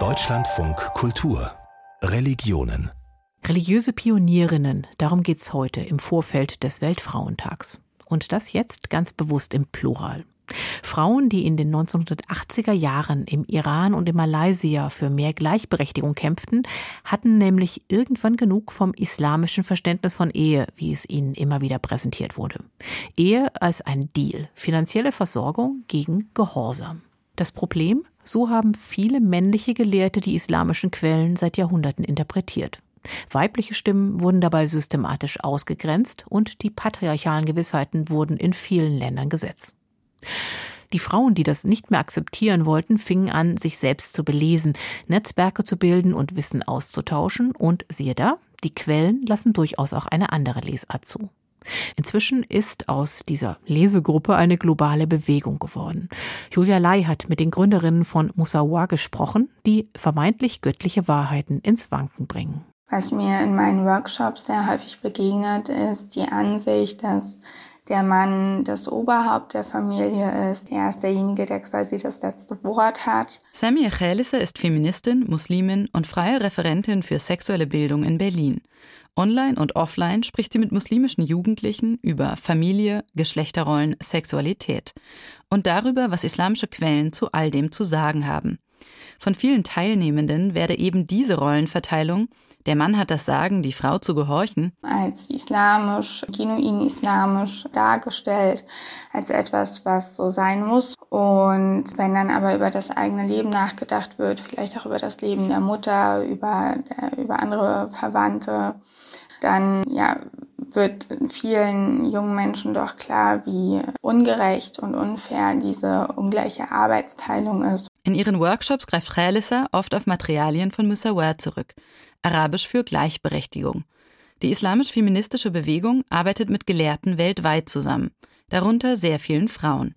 Deutschlandfunk Kultur Religionen Religiöse Pionierinnen, darum geht's heute im Vorfeld des Weltfrauentags. Und das jetzt ganz bewusst im Plural. Frauen, die in den 1980er Jahren im Iran und in Malaysia für mehr Gleichberechtigung kämpften, hatten nämlich irgendwann genug vom islamischen Verständnis von Ehe, wie es ihnen immer wieder präsentiert wurde. Ehe als ein Deal, finanzielle Versorgung gegen Gehorsam. Das Problem? So haben viele männliche Gelehrte die islamischen Quellen seit Jahrhunderten interpretiert. Weibliche Stimmen wurden dabei systematisch ausgegrenzt und die patriarchalen Gewissheiten wurden in vielen Ländern Gesetz. Die Frauen, die das nicht mehr akzeptieren wollten, fingen an, sich selbst zu belesen, Netzwerke zu bilden und Wissen auszutauschen und siehe da, die Quellen lassen durchaus auch eine andere Lesart zu. Inzwischen ist aus dieser Lesegruppe eine globale Bewegung geworden. Julia Lai hat mit den Gründerinnen von Musawa gesprochen, die vermeintlich göttliche Wahrheiten ins Wanken bringen. Was mir in meinen Workshops sehr häufig begegnet, ist die Ansicht, dass der Mann das Oberhaupt der Familie ist. Er ist derjenige, der quasi das letzte Wort hat. Samia Khalisa ist Feministin, Muslimin und freie Referentin für sexuelle Bildung in Berlin. Online und offline spricht sie mit muslimischen Jugendlichen über Familie, Geschlechterrollen, Sexualität und darüber, was islamische Quellen zu all dem zu sagen haben. Von vielen Teilnehmenden werde eben diese Rollenverteilung der Mann hat das Sagen, die Frau zu gehorchen. Als islamisch, genuin islamisch dargestellt, als etwas, was so sein muss. Und wenn dann aber über das eigene Leben nachgedacht wird, vielleicht auch über das Leben der Mutter, über, über andere Verwandte, dann ja, wird vielen jungen Menschen doch klar, wie ungerecht und unfair diese ungleiche Arbeitsteilung ist. In ihren Workshops greift Khalissa oft auf Materialien von Musawar zurück, arabisch für Gleichberechtigung. Die islamisch-feministische Bewegung arbeitet mit Gelehrten weltweit zusammen, darunter sehr vielen Frauen.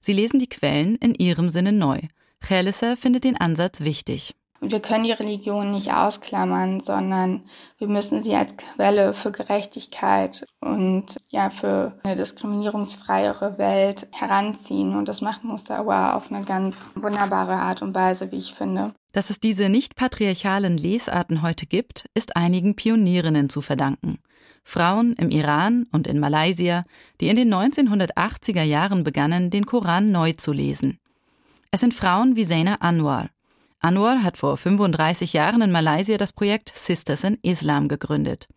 Sie lesen die Quellen in ihrem Sinne neu. Khalissa findet den Ansatz wichtig. Wir können die Religion nicht ausklammern, sondern wir müssen sie als Quelle für Gerechtigkeit und ja für eine diskriminierungsfreiere Welt heranziehen. Und das macht Mustawa auf eine ganz wunderbare Art und Weise, wie ich finde. Dass es diese nicht patriarchalen Lesarten heute gibt, ist einigen Pionierinnen zu verdanken. Frauen im Iran und in Malaysia, die in den 1980er Jahren begannen, den Koran neu zu lesen. Es sind Frauen wie Zaina Anwar, Anwar hat vor 35 Jahren in Malaysia das Projekt Sisters in Islam gegründet.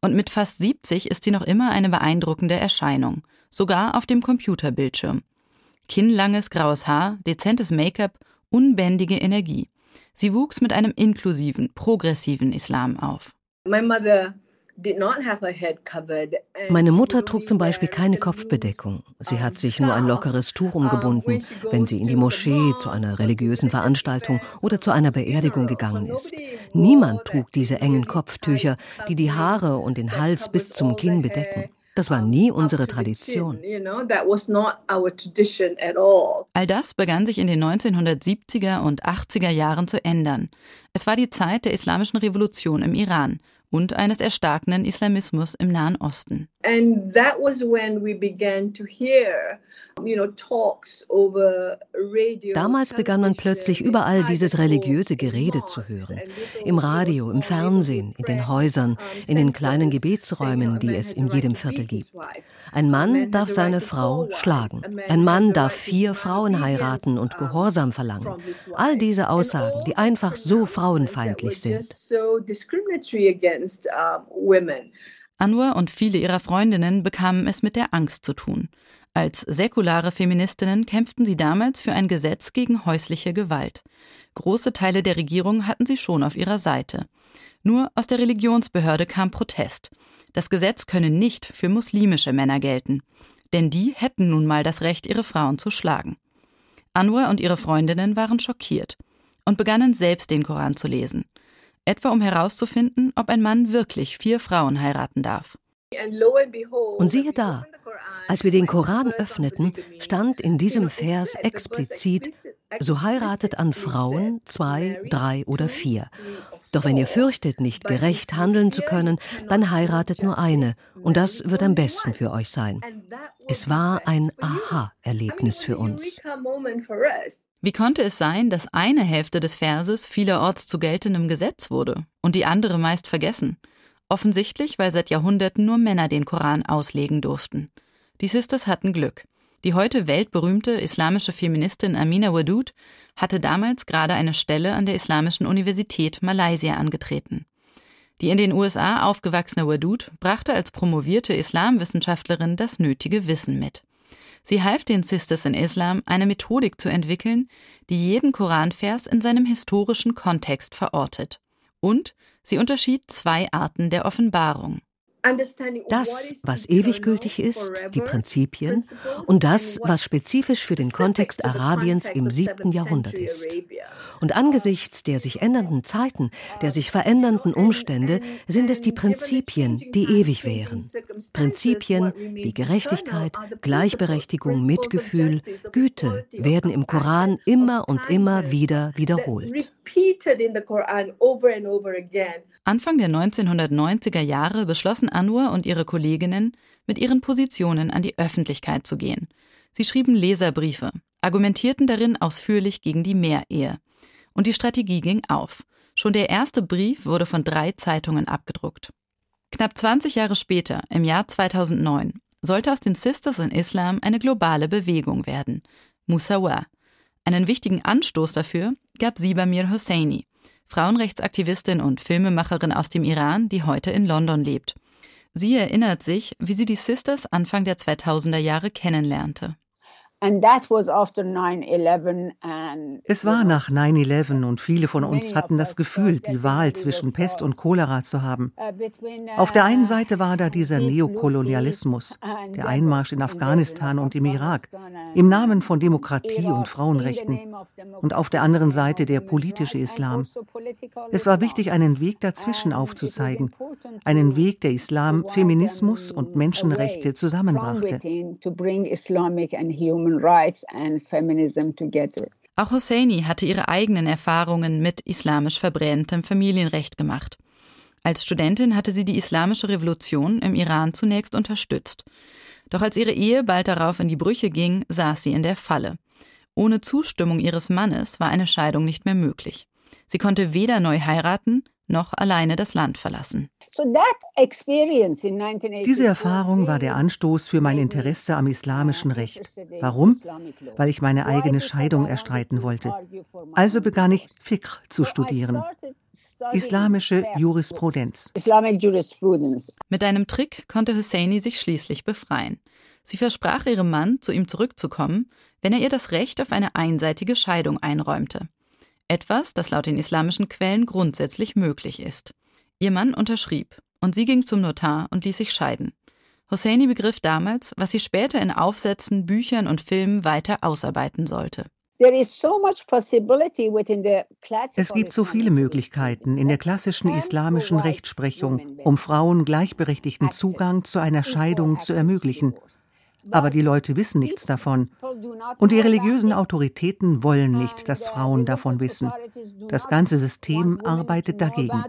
Und mit fast 70 ist sie noch immer eine beeindruckende Erscheinung, sogar auf dem Computerbildschirm. Kinnlanges graues Haar, dezentes Make-up, unbändige Energie. Sie wuchs mit einem inklusiven, progressiven Islam auf. My mother meine Mutter trug zum Beispiel keine Kopfbedeckung. Sie hat sich nur ein lockeres Tuch umgebunden, wenn sie in die Moschee zu einer religiösen Veranstaltung oder zu einer Beerdigung gegangen ist. Niemand trug diese engen Kopftücher, die die Haare und den Hals bis zum Kinn bedecken. Das war nie unsere Tradition. All das begann sich in den 1970er und 80er Jahren zu ändern. Es war die Zeit der islamischen Revolution im Iran und eines erstarkenden Islamismus im Nahen Osten. Damals begann man plötzlich überall dieses religiöse Gerede zu hören. Im Radio, im Fernsehen, in den Häusern, in den kleinen Gebetsräumen, die es in jedem Viertel gibt. Ein Mann darf seine Frau schlagen. Ein Mann darf vier Frauen heiraten und Gehorsam verlangen. All diese Aussagen, die einfach so frauenfeindlich sind. Anwar und viele ihrer Freundinnen bekamen es mit der Angst zu tun. Als säkulare Feministinnen kämpften sie damals für ein Gesetz gegen häusliche Gewalt. Große Teile der Regierung hatten sie schon auf ihrer Seite. Nur aus der Religionsbehörde kam Protest. Das Gesetz könne nicht für muslimische Männer gelten, denn die hätten nun mal das Recht, ihre Frauen zu schlagen. Anwar und ihre Freundinnen waren schockiert und begannen selbst den Koran zu lesen etwa um herauszufinden, ob ein Mann wirklich vier Frauen heiraten darf. Und siehe da, als wir den Koran öffneten, stand in diesem Vers explizit, so heiratet an Frauen zwei, drei oder vier. Doch wenn ihr fürchtet, nicht gerecht handeln zu können, dann heiratet nur eine, und das wird am besten für euch sein. Es war ein Aha-Erlebnis für uns. Wie konnte es sein, dass eine Hälfte des Verses vielerorts zu geltendem Gesetz wurde und die andere meist vergessen? Offensichtlich, weil seit Jahrhunderten nur Männer den Koran auslegen durften. Die Sisters hatten Glück. Die heute weltberühmte islamische Feministin Amina Wadud hatte damals gerade eine Stelle an der Islamischen Universität Malaysia angetreten. Die in den USA aufgewachsene Wadud brachte als promovierte Islamwissenschaftlerin das nötige Wissen mit. Sie half den Sisters in Islam, eine Methodik zu entwickeln, die jeden Koranvers in seinem historischen Kontext verortet. Und sie unterschied zwei Arten der Offenbarung. Das, was ewig gültig ist, die Prinzipien, und das, was spezifisch für den Kontext Arabiens im siebten Jahrhundert ist. Und angesichts der sich ändernden Zeiten, der sich verändernden Umstände, sind es die Prinzipien, die ewig wären. Prinzipien wie Gerechtigkeit, Gleichberechtigung, Mitgefühl, Güte werden im Koran immer und immer wieder wiederholt. Anfang der 1990er Jahre beschlossen Anwar und ihre Kolleginnen, mit ihren Positionen an die Öffentlichkeit zu gehen. Sie schrieben Leserbriefe, argumentierten darin ausführlich gegen die Mehrehe. Und die Strategie ging auf. Schon der erste Brief wurde von drei Zeitungen abgedruckt. Knapp 20 Jahre später, im Jahr 2009, sollte aus den Sisters in Islam eine globale Bewegung werden, Musawa. Einen wichtigen Anstoß dafür gab Sibamir Hosseini, Frauenrechtsaktivistin und Filmemacherin aus dem Iran, die heute in London lebt. Sie erinnert sich, wie sie die Sisters Anfang der 2000er Jahre kennenlernte. Es war nach 9-11 und viele von uns hatten das Gefühl, die Wahl zwischen Pest und Cholera zu haben. Uh, Auf der einen uh, Seite war da dieser Neokolonialismus, der Einmarsch in Afghanistan und im Irak, im Namen von Demokratie und Frauenrechten. Und auf der anderen Seite der politische Islam. Also es war wichtig, einen Weg dazwischen aufzuzeigen, einen Weg, der Islam, Feminismus und Menschenrechte zusammenbrachte. Auch Hosseini hatte ihre eigenen Erfahrungen mit islamisch verbrämtem Familienrecht gemacht. Als Studentin hatte sie die islamische Revolution im Iran zunächst unterstützt. Doch als ihre Ehe bald darauf in die Brüche ging, saß sie in der Falle. Ohne Zustimmung ihres Mannes war eine Scheidung nicht mehr möglich. Sie konnte weder neu heiraten noch alleine das Land verlassen. Diese Erfahrung war der Anstoß für mein Interesse am islamischen Recht. Warum? Weil ich meine eigene Scheidung erstreiten wollte. Also begann ich Fiqh zu studieren. Islamische Jurisprudenz. Mit einem Trick konnte Husseini sich schließlich befreien. Sie versprach ihrem Mann, zu ihm zurückzukommen, wenn er ihr das Recht auf eine einseitige Scheidung einräumte. Etwas, das laut den islamischen Quellen grundsätzlich möglich ist. Ihr Mann unterschrieb und sie ging zum Notar und ließ sich scheiden. Hosseini begriff damals, was sie später in Aufsätzen, Büchern und Filmen weiter ausarbeiten sollte. Es gibt so viele Möglichkeiten in der klassischen islamischen Rechtsprechung, um Frauen gleichberechtigten Zugang zu einer Scheidung zu ermöglichen. Aber die Leute wissen nichts davon. Und die religiösen Autoritäten wollen nicht, dass Frauen davon wissen. Das ganze System arbeitet dagegen.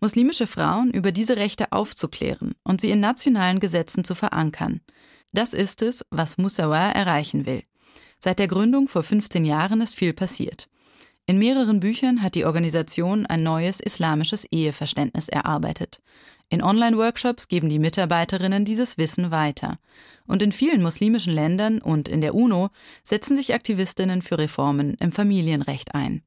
Muslimische Frauen über diese Rechte aufzuklären und sie in nationalen Gesetzen zu verankern. Das ist es, was Musawa erreichen will. Seit der Gründung vor 15 Jahren ist viel passiert. In mehreren Büchern hat die Organisation ein neues islamisches Eheverständnis erarbeitet. In Online-Workshops geben die Mitarbeiterinnen dieses Wissen weiter. Und in vielen muslimischen Ländern und in der UNO setzen sich Aktivistinnen für Reformen im Familienrecht ein.